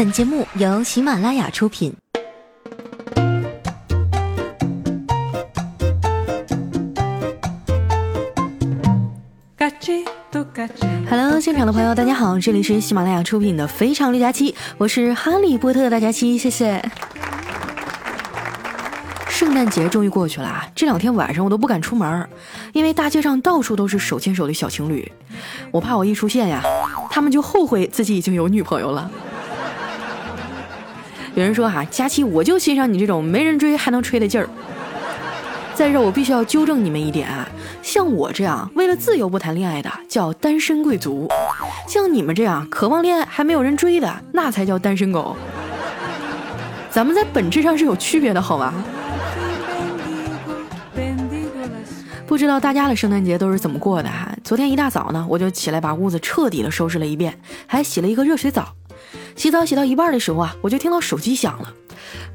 本节目由喜马拉雅出品。Hello，现场的朋友，大家好，这里是喜马拉雅出品的《非常六加七》，我是哈利波特大家七，谢谢。圣诞节终于过去了啊，这两天晚上我都不敢出门，因为大街上到处都是手牵手的小情侣，我怕我一出现呀，他们就后悔自己已经有女朋友了。有人说哈，佳期我就欣赏你这种没人追还能吹的劲儿。在这我必须要纠正你们一点啊，像我这样为了自由不谈恋爱的叫单身贵族，像你们这样渴望恋爱还没有人追的那才叫单身狗。咱们在本质上是有区别的，好吗？不知道大家的圣诞节都是怎么过的哈？昨天一大早呢，我就起来把屋子彻底的收拾了一遍，还洗了一个热水澡。洗澡洗到一半的时候啊，我就听到手机响了。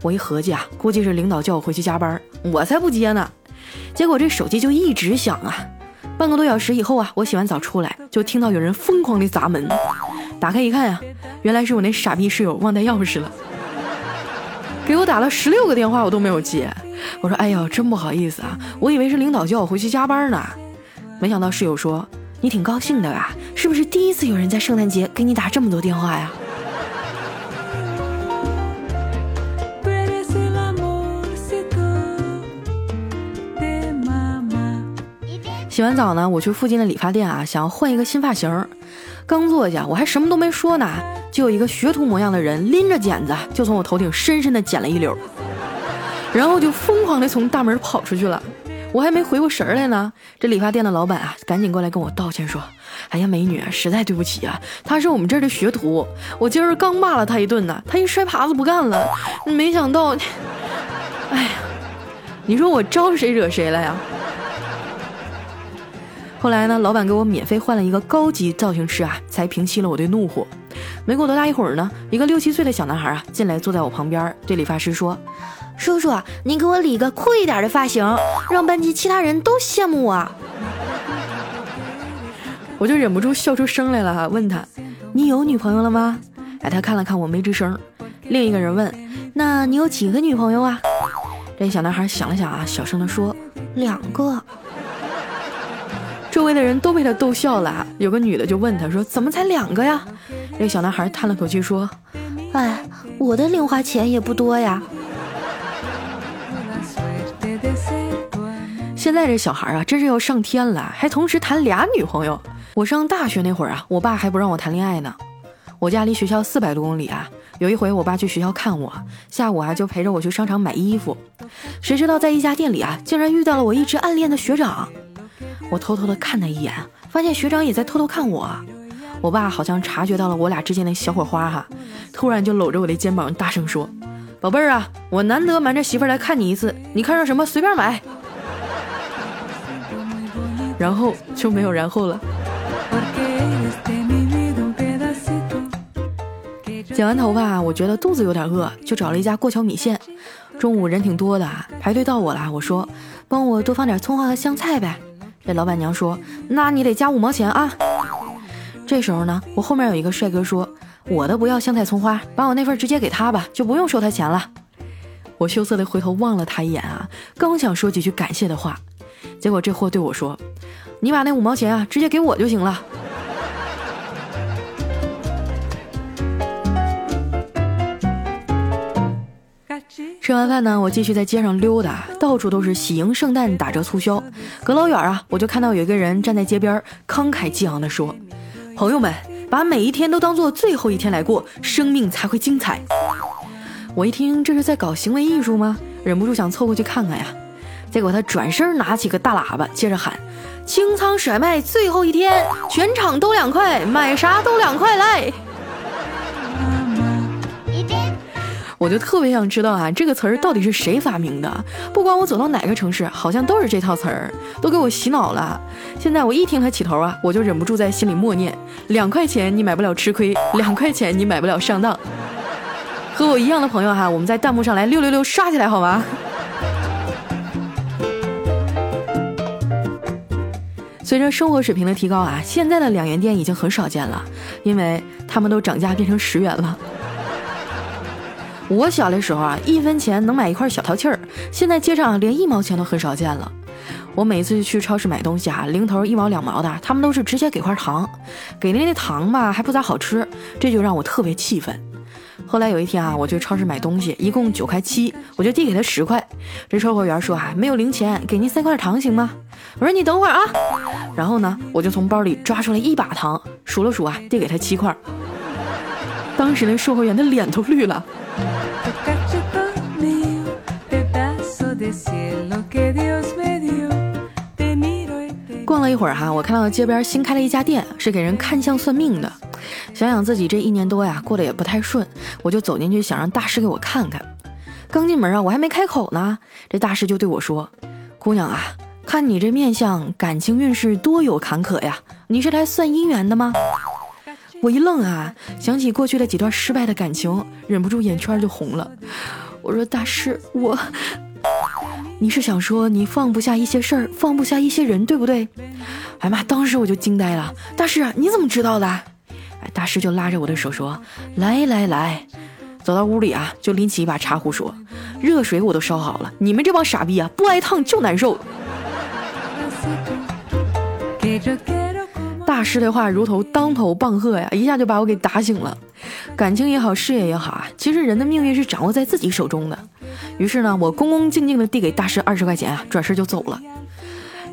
我一合计啊，估计是领导叫我回去加班，我才不接呢。结果这手机就一直响啊。半个多小时以后啊，我洗完澡出来，就听到有人疯狂的砸门。打开一看呀，原来是我那傻逼室友忘带钥匙了，给我打了十六个电话，我都没有接。我说：“哎呦，真不好意思啊，我以为是领导叫我回去加班呢。”没想到室友说：“你挺高兴的吧？是不是第一次有人在圣诞节给你打这么多电话呀？”洗完澡呢，我去附近的理发店啊，想要换一个新发型。刚坐下，我还什么都没说呢，就有一个学徒模样的人拎着剪子，就从我头顶深深的剪了一绺，然后就疯狂的从大门跑出去了。我还没回过神来呢，这理发店的老板啊，赶紧过来跟我道歉说：“哎呀，美女，实在对不起啊，他是我们这儿的学徒，我今儿刚骂了他一顿呢，他一摔耙子不干了，没想到，哎呀，你说我招谁惹谁了呀？”后来呢，老板给我免费换了一个高级造型师啊，才平息了我的怒火。没过多大一会儿呢，一个六七岁的小男孩啊进来坐在我旁边，对理发师说：“叔叔，您给我理个酷一点的发型，让班级其他人都羡慕我。”我就忍不住笑出声来了，问他：“你有女朋友了吗？”哎，他看了看我没吱声。另一个人问：“那你有几个女朋友啊？”这小男孩想了想啊，小声的说：“两个。”周围的人都被他逗笑了。有个女的就问他说：“怎么才两个呀？”那小男孩叹了口气说：“哎，我的零花钱也不多呀。”现在这小孩啊，真是要上天了，还同时谈俩女朋友。我上大学那会儿啊，我爸还不让我谈恋爱呢。我家离学校四百多公里啊。有一回，我爸去学校看我，下午啊就陪着我去商场买衣服。谁知道在一家店里啊，竟然遇到了我一直暗恋的学长。我偷偷的看他一眼，发现学长也在偷偷看我。我爸好像察觉到了我俩之间的小火花哈，突然就搂着我的肩膀大声说：“宝贝儿啊，我难得瞒着媳妇来看你一次，你看上什么随便买。”然后就没有然后了。剪完头发，我觉得肚子有点饿，就找了一家过桥米线。中午人挺多的，排队到我了。我说：“帮我多放点葱花和香菜呗。”这老板娘说：“那你得加五毛钱啊。”这时候呢，我后面有一个帅哥说：“我的不要香菜葱花，把我那份直接给他吧，就不用收他钱了。”我羞涩的回头望了他一眼啊，刚想说几句感谢的话，结果这货对我说：“你把那五毛钱啊，直接给我就行了。”吃完饭呢，我继续在街上溜达，到处都是喜迎圣诞打折促销。隔老远啊，我就看到有一个人站在街边，慷慨激昂地说：“朋友们，把每一天都当做最后一天来过，生命才会精彩。”我一听这是在搞行为艺术吗？忍不住想凑过去看看呀。结果他转身拿起个大喇叭，接着喊：“清仓甩卖最后一天，全场都两块，买啥都两块来。”我就特别想知道啊，这个词儿到底是谁发明的？不管我走到哪个城市，好像都是这套词儿，都给我洗脑了。现在我一听他起头啊，我就忍不住在心里默念：两块钱你买不了吃亏，两块钱你买不了上当。和我一样的朋友哈，我们在弹幕上来六六六刷起来好吗？随着生活水平的提高啊，现在的两元店已经很少见了，因为他们都涨价变成十元了。我小的时候啊，一分钱能买一块小淘气儿，现在街上连一毛钱都很少见了。我每次去超市买东西啊，零头一毛两毛的，他们都是直接给块糖，给的那糖吧还不咋好吃，这就让我特别气愤。后来有一天啊，我去超市买东西，一共九块七，我就递给他十块。这售货员说啊，没有零钱，给您塞块糖行吗？我说你等会儿啊。然后呢，我就从包里抓出来一把糖，数了数啊，递给他七块。当时那售货员的脸都绿了。逛了一会儿哈，我看到街边新开了一家店，是给人看相算命的。想想自己这一年多呀，过得也不太顺，我就走进去想让大师给我看看。刚进门啊，我还没开口呢，这大师就对我说：“姑娘啊，看你这面相，感情运势多有坎坷呀，你是来算姻缘的吗？”我一愣啊，想起过去的几段失败的感情，忍不住眼圈就红了。我说：“大师，我，你是想说你放不下一些事儿，放不下一些人，对不对？”哎妈，当时我就惊呆了。大师，你怎么知道的？哎，大师就拉着我的手说：“来来来，走到屋里啊，就拎起一把茶壶说：热水我都烧好了，你们这帮傻逼啊，不挨烫就难受。”大师的话如同当头棒喝呀，一下就把我给打醒了。感情也好，事业也好啊，其实人的命运是掌握在自己手中的。于是呢，我恭恭敬敬地递给大师二十块钱啊，转身就走了。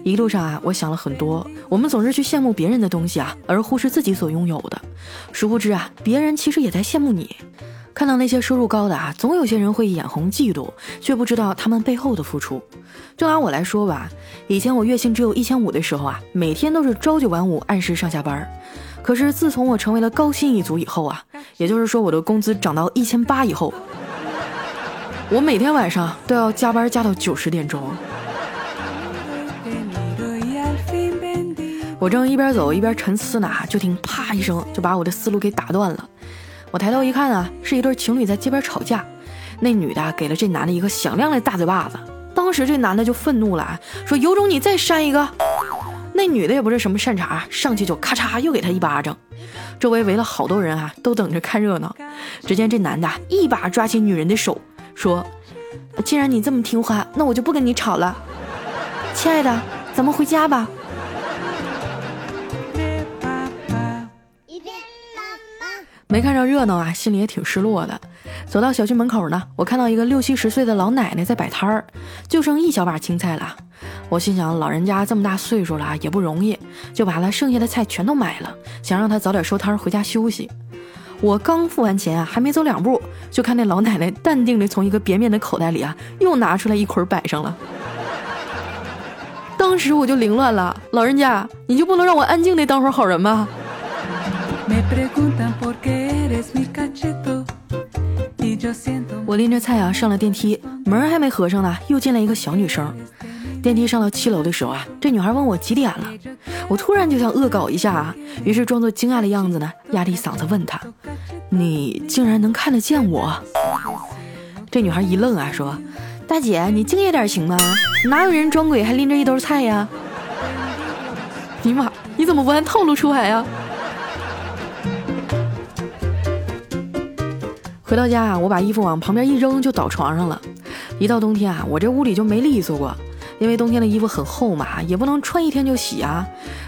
一路上啊，我想了很多。我们总是去羡慕别人的东西啊，而忽视自己所拥有的。殊不知啊，别人其实也在羡慕你。看到那些收入高的啊，总有些人会眼红嫉妒，却不知道他们背后的付出。就拿我来说吧，以前我月薪只有一千五的时候啊，每天都是朝九晚五，按时上下班。可是自从我成为了高薪一族以后啊，也就是说我的工资涨到一千八以后，我每天晚上都要加班加到九十点钟。我正一边走一边沉思呢，就听啪一声，就把我的思路给打断了。我抬头一看啊，是一对情侣在街边吵架，那女的给了这男的一个响亮的大嘴巴子。当时这男的就愤怒了，说：“有种你再扇一个！”那女的也不是什么善茬，上去就咔嚓又给他一巴掌。周围围了好多人啊，都等着看热闹。只见这男的一把抓起女人的手，说：“既然你这么听话，那我就不跟你吵了。亲爱的，咱们回家吧。”没看着热闹啊，心里也挺失落的。走到小区门口呢，我看到一个六七十岁的老奶奶在摆摊儿，就剩一小把青菜了。我心想，老人家这么大岁数了也不容易，就把她剩下的菜全都买了，想让她早点收摊回家休息。我刚付完钱啊，还没走两步，就看那老奶奶淡定地从一个扁扁的口袋里啊，又拿出来一捆摆上了。当时我就凌乱了，老人家，你就不能让我安静地当会儿好人吗？我拎着菜啊上了电梯，门还没合上呢，又进来一个小女生。电梯上到七楼的时候啊，这女孩问我几点了，我突然就想恶搞一下啊，于是装作惊讶的样子呢，压低嗓子问她：“你竟然能看得见我？”这女孩一愣啊，说：“大姐，你敬业点行吗？哪有人装鬼还拎着一兜菜呀？” 尼玛，你怎么不按套路出牌呀？回到家啊，我把衣服往旁边一扔就倒床上了。一到冬天啊，我这屋里就没利索过，因为冬天的衣服很厚嘛，也不能穿一天就洗啊。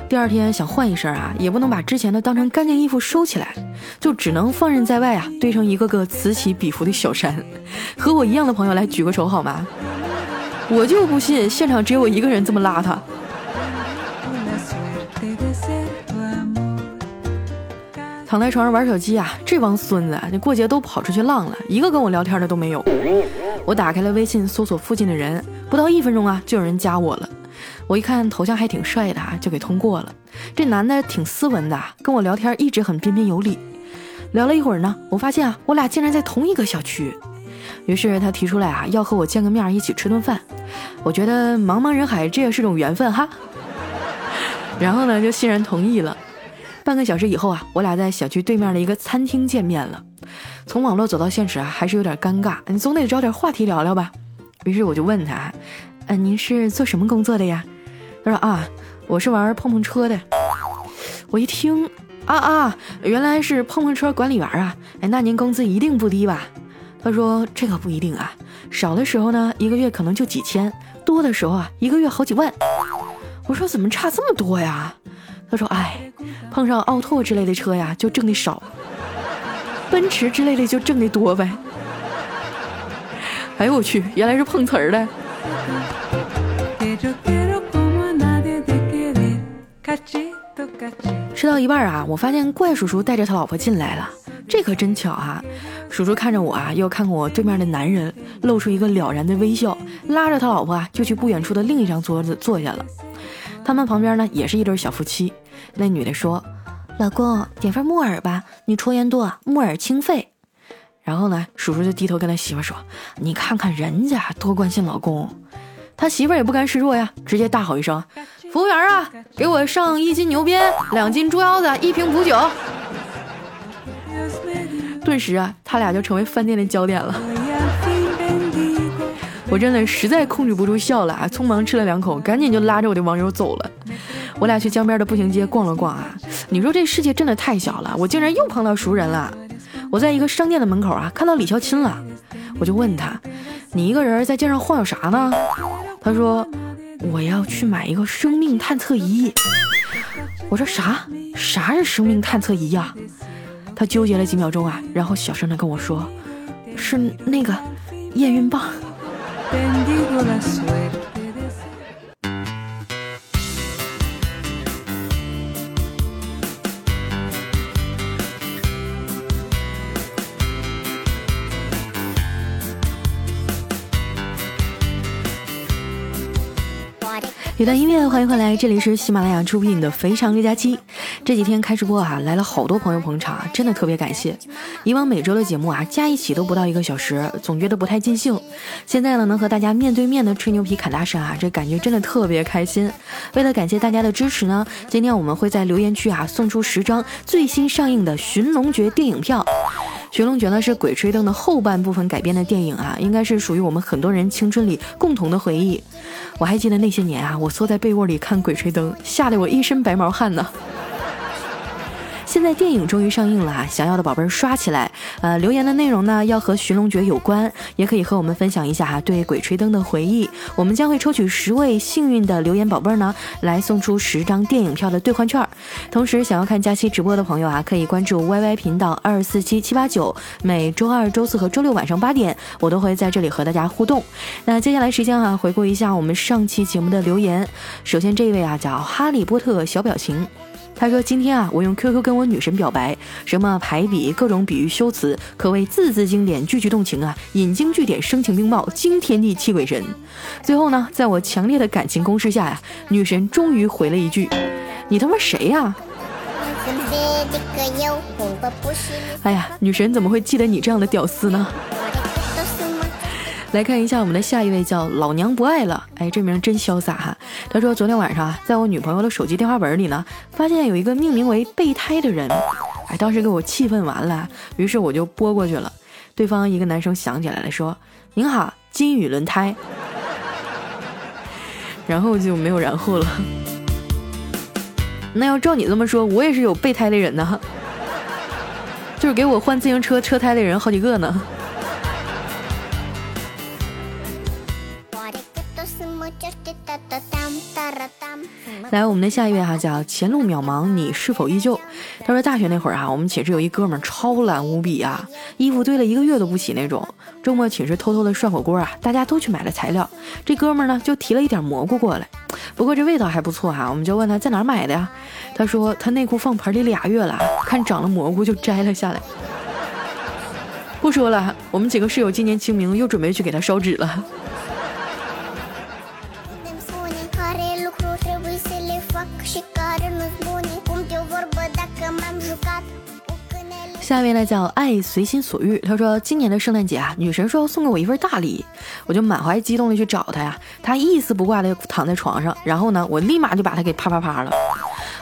第二天想换一身啊，也不能把之前的当成干净衣服收起来，就只能放任在外啊，堆成一个个此起彼伏的小山。和我一样的朋友来举个手好吗？我就不信现场只有我一个人这么邋遢。躺在床上玩手机啊，这帮孙子，这过节都跑出去浪了，一个跟我聊天的都没有。我打开了微信，搜索附近的人，不到一分钟啊，就有人加我了。我一看头像还挺帅的啊，就给通过了。这男的挺斯文的，跟我聊天一直很彬彬有礼。聊了一会儿呢，我发现啊，我俩竟然在同一个小区。于是他提出来啊，要和我见个面，一起吃顿饭。我觉得茫茫人海，这也是种缘分哈。然后呢，就欣然同意了。半个小时以后啊，我俩在小区对面的一个餐厅见面了。从网络走到现实啊，还是有点尴尬。你总得找点话题聊聊吧。于是我就问他：“嗯，您是做什么工作的呀？”他说：“啊，我是玩碰碰车的。”我一听，啊啊，原来是碰碰车管理员啊！哎，那您工资一定不低吧？他说这个不一定啊，少的时候呢，一个月可能就几千；多的时候啊，一个月好几万。我说怎么差这么多呀？他说哎，碰上奥拓之类的车呀，就挣的少；奔驰之类的就挣的多呗。哎呦我去，原来是碰瓷儿的。吃到一半啊，我发现怪叔叔带着他老婆进来了，这可真巧啊！叔叔看着我啊，又看看我对面的男人，露出一个了然的微笑，拉着他老婆啊，就去不远处的另一张桌子坐下了。他们旁边呢，也是一对小夫妻。那女的说：“老公，点份木耳吧，你抽烟多，木耳清肺。”然后呢，叔叔就低头跟他媳妇说：“你看看人家多关心老公。”他媳妇也不甘示弱呀，直接大吼一声：“服务员啊，给我上一斤牛鞭，两斤猪腰子，一瓶补酒。”顿时啊，他俩就成为饭店的焦点了。我真的实在控制不住笑了啊，匆忙吃了两口，赶紧就拉着我的网友走了。我俩去江边的步行街逛了逛啊，你说这世界真的太小了，我竟然又碰到熟人了。我在一个商店的门口啊，看到李孝钦了，我就问他：“你一个人在街上晃悠啥呢？”他说：“我要去买一个生命探测仪。”我说：“啥？啥是生命探测仪呀？”他纠结了几秒钟啊，然后小声的跟我说：“是那个验孕棒。”一段音乐，欢迎回来，这里是喜马拉雅出品的《非常六加七》。这几天开直播啊，来了好多朋友捧场，真的特别感谢。以往每周的节目啊，加一起都不到一个小时，总觉得不太尽兴。现在呢，能和大家面对面的吹牛皮侃大山啊，这感觉真的特别开心。为了感谢大家的支持呢，今天我们会在留言区啊送出十张最新上映的《寻龙诀》电影票。《寻龙诀》呢是《鬼吹灯》的后半部分改编的电影啊，应该是属于我们很多人青春里共同的回忆。我还记得那些年啊，我缩在被窝里看《鬼吹灯》，吓得我一身白毛汗呢。现在电影终于上映了啊！想要的宝贝儿刷起来。呃，留言的内容呢要和《寻龙诀》有关，也可以和我们分享一下哈对《鬼吹灯》的回忆。我们将会抽取十位幸运的留言宝贝儿呢，来送出十张电影票的兑换券。同时，想要看佳期直播的朋友啊，可以关注 YY 频道二四七七八九，每周二、周四和周六晚上八点，我都会在这里和大家互动。那接下来时间啊，回顾一下我们上期节目的留言。首先这一位啊，叫哈利波特小表情。他说：“今天啊，我用 QQ 跟我女神表白，什么排比，各种比喻修辞，可谓字字经典，句句动情啊，引经据典，声情并茂，惊天地泣鬼神。最后呢，在我强烈的感情攻势下呀，女神终于回了一句：‘你他妈谁呀？’哎呀，女神怎么会记得你这样的屌丝呢？”来看一下我们的下一位，叫老娘不爱了。哎，这名真潇洒哈。他说昨天晚上啊，在我女朋友的手机电话本里呢，发现有一个命名为备胎的人。哎，当时给我气愤完了，于是我就拨过去了。对方一个男生想起来了，说：“您好，金宇轮胎。”然后就没有然后了。那要照你这么说，我也是有备胎的人呢，就是给我换自行车车胎的人好几个呢。来，我们的下一位哈叫前路渺茫，你是否依旧？他说大学那会儿啊，我们寝室有一哥们儿超懒无比啊，衣服堆了一个月都不洗那种。周末寝室偷偷的涮火锅啊，大家都去买了材料，这哥们儿呢就提了一点蘑菇过来，不过这味道还不错哈。我们就问他在哪儿买的呀？他说他内裤放盆里俩月了，看长了蘑菇就摘了下来。不说了，我们几个室友今年清明又准备去给他烧纸了。下面呢叫爱随心所欲。他说今年的圣诞节啊，女神说要送给我一份大礼，我就满怀激动的去找她呀。她一丝不挂的躺在床上，然后呢，我立马就把她给啪啪啪了。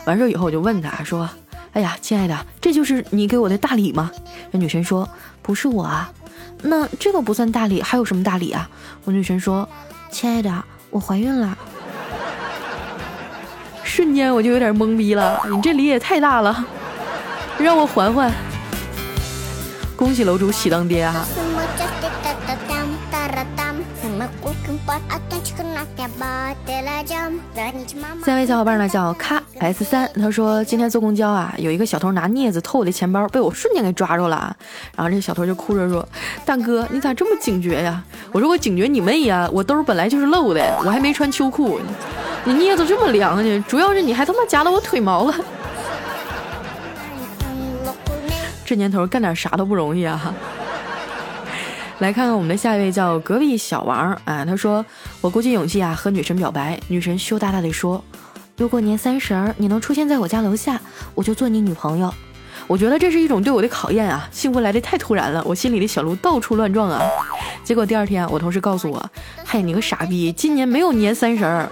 完事以后我就问她说：“哎呀，亲爱的，这就是你给我的大礼吗？”那女神说：“不是我啊。”那这个不算大礼，还有什么大礼啊？我女神说：“亲爱的，我怀孕了。”瞬间我就有点懵逼了，你这梨也太大了，让我缓缓。恭喜楼主喜当爹啊！三位小伙伴呢，叫咔 S 三，他说今天坐公交啊，有一个小偷拿镊子偷我的钱包，被我瞬间给抓住了。然后这个小偷就哭着说：“大哥，你咋这么警觉呀？”我说：“我警觉你妹呀，我兜本来就是漏的，我还没穿秋裤。”你镊子这么凉呢？主要是你还他妈夹到我腿毛了。这年头干点啥都不容易啊！”来看看我们的下一位叫隔壁小王啊，他说：“我鼓起勇气啊和女神表白，女神羞答答的说，如果年三十儿你能出现在我家楼下，我就做你女朋友。我觉得这是一种对我的考验啊，幸福来的太突然了，我心里的小鹿到处乱撞啊。结果第二天我同事告诉我，嗨你个傻逼，今年没有年三十儿，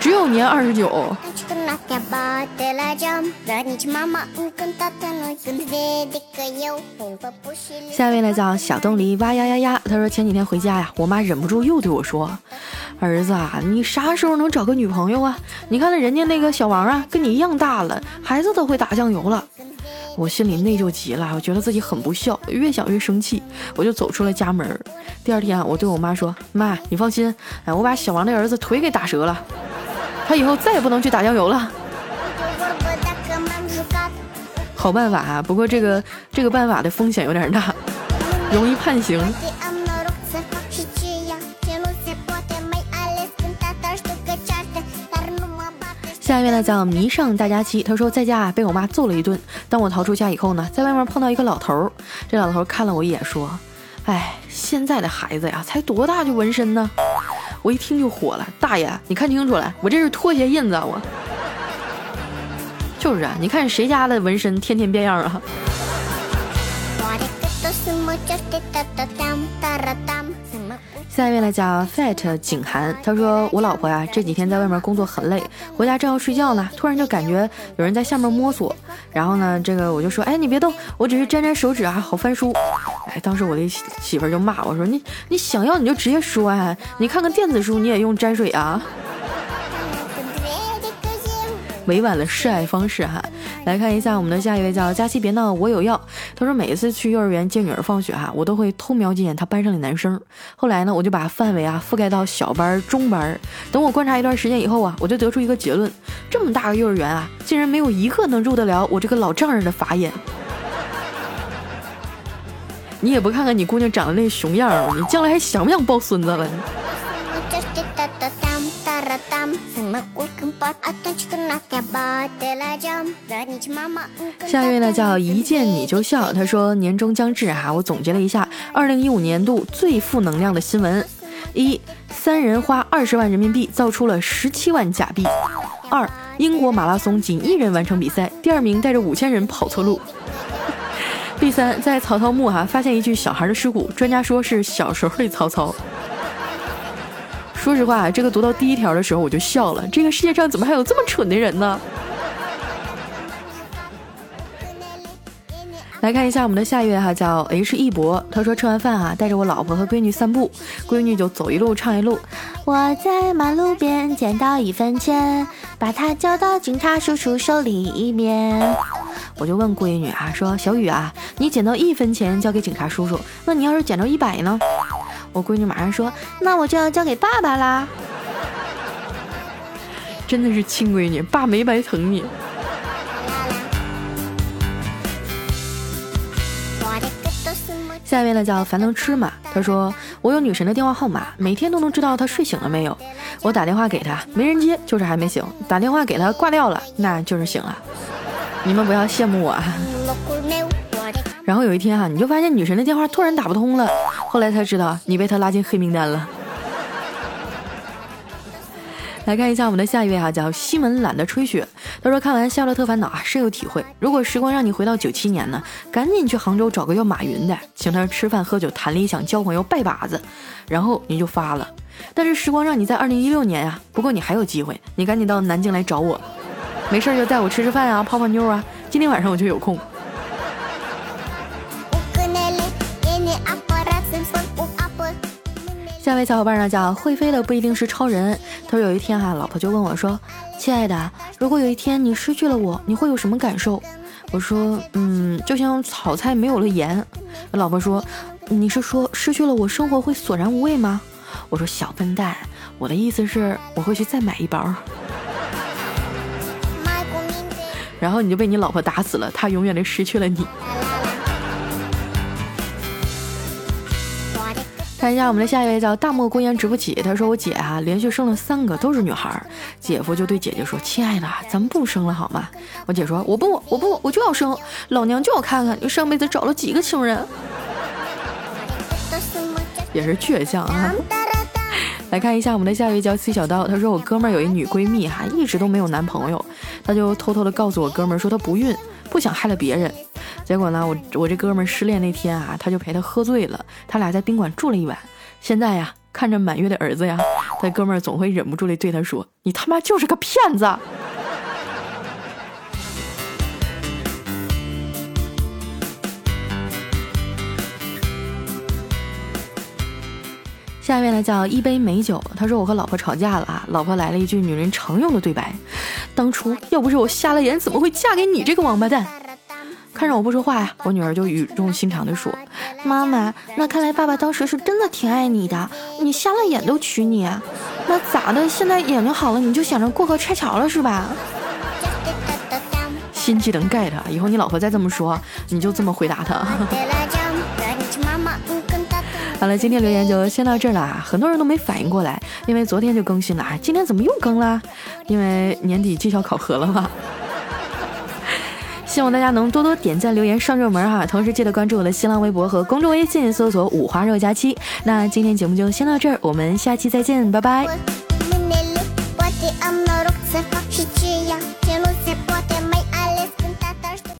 只有年二十九。”下一位呢叫小东篱哇呀呀呀，他说前几天回家呀，我妈忍不住又对我说：“儿子啊，你啥时候能找个女朋友啊？你看那人家那个小王啊，跟你一样大了，孩子都会打酱油了。”我心里内疚极了，我觉得自己很不孝，越想越生气，我就走出了家门。第二天我对我妈说：“妈，你放心，哎，我把小王的儿子腿给打折了。”他以后再也不能去打酱油了。好办法啊，不过这个这个办法的风险有点大，容易判刑。下一位呢叫迷上大家期，他说在家啊被我妈揍了一顿。当我逃出家以后呢，在外面碰到一个老头儿，这老头看了我一眼说：“哎，现在的孩子呀，才多大就纹身呢？”我一听就火了，大爷，你看清楚了，我这是拖鞋印子，我就是啊，你看谁家的纹身天天变样啊？下一位呢叫 Fat 景涵，他说我老婆呀这几天在外面工作很累，回家正要睡觉呢，突然就感觉有人在下面摸索，然后呢这个我就说，哎你别动，我只是沾沾手指啊，好翻书。哎，当时我的媳妇就骂我说，你你想要你就直接说啊，你看看电子书你也用沾水啊。委婉的示爱方式哈，来看一下我们的下一位叫佳期别闹我有药。他说每一次去幼儿园接女儿放学哈，我都会偷瞄几眼他班上的男生。后来呢，我就把范围啊覆盖到小班、中班。等我观察一段时间以后啊，我就得出一个结论：这么大个幼儿园啊，竟然没有一个能入得了我这个老丈人的法眼。你也不看看你姑娘长得那熊样儿，你将来还想不想抱孙子了？下一位呢叫一见你就笑，他说年终将至啊，我总结了一下二零一五年度最负能量的新闻：一，三人花二十万人民币造出了十七万假币；二，英国马拉松仅一人完成比赛，第二名带着五千人跑错路；第三，在曹操墓哈发现一具小孩的尸骨，专家说是小时候的曹操。说实话，这个读到第一条的时候我就笑了。这个世界上怎么还有这么蠢的人呢？来看一下我们的下一位哈，叫 H 一博。他说吃完饭啊，带着我老婆和闺女散步，闺女就走一路唱一路。我在马路边捡到一分钱，把它交到警察叔叔手里面。我就问闺女啊，说小雨啊，你捡到一分钱交给警察叔叔，那你要是捡到一百呢？我闺女马上说：“那我就要交给爸爸啦！” 真的是亲闺女，爸没白疼你。下一位呢叫樊能吃嘛，他说我有女神的电话号码，每天都能知道她睡醒了没有。我打电话给她，没人接，就是还没醒；打电话给她挂掉了，那就是醒了。你们不要羡慕我啊。然后有一天哈，你就发现女神的电话突然打不通了，后来才知道你被她拉进黑名单了。来看一下我们的下一位哈，叫西门懒得吹雪。他说看完《夏洛特烦恼》啊，深有体会。如果时光让你回到九七年呢，赶紧去杭州找个叫马云的，请他吃饭喝酒谈理想交朋友拜把子，然后你就发了。但是时光让你在二零一六年呀，不过你还有机会，你赶紧到南京来找我，没事就带我吃吃饭啊，泡泡妞啊，今天晚上我就有空。下位小伙伴呢叫会飞的不一定是超人。他说有一天哈，老婆就问我说：“亲爱的，如果有一天你失去了我，你会有什么感受？”我说：“嗯，就像炒菜没有了盐。”老婆说：“你是说失去了我，生活会索然无味吗？”我说小笨蛋，我的意思是我会去再买一包。然后你就被你老婆打死了，她永远的失去了你。看一下我们的下一位叫大漠孤烟直不起，他说我姐啊连续生了三个都是女孩，姐夫就对姐姐说：“亲爱的，咱们不生了好吗？”我姐说：“我不，我不，我就要生，老娘就要看看你上辈子找了几个情人。”也是倔强啊。来看一下我们的下一位叫 C 小刀，他说我哥们儿有一女闺蜜哈，一直都没有男朋友，他就偷偷的告诉我哥们儿说她不孕，不想害了别人。结果呢，我我这哥们儿失恋那天啊，他就陪他喝醉了，他俩在宾馆住了一晚。现在呀，看着满月的儿子呀，他哥们儿总会忍不住的对他说：“你他妈就是个骗子。”下一位呢叫一杯美酒，他说我和老婆吵架了啊，老婆来了一句女人常用的对白：“当初要不是我瞎了眼，怎么会嫁给你这个王八蛋？”看着我不说话呀，我女儿就语重心长地说：“妈妈，那看来爸爸当时是真的挺爱你的，你瞎了眼都娶你，那咋的？现在眼睛好了，你就想着过河拆桥了是吧？”心机能 get，以后你老婆再这么说，你就这么回答她。好了，今天留言就先到这儿了，很多人都没反应过来，因为昨天就更新了，今天怎么又更了？因为年底绩效考核了嘛。希望大家能多多点赞、留言、上热门哈，同时记得关注我的新浪微博和公众微信，搜索“五花肉假期”。那今天节目就先到这儿，我们下期再见，拜拜。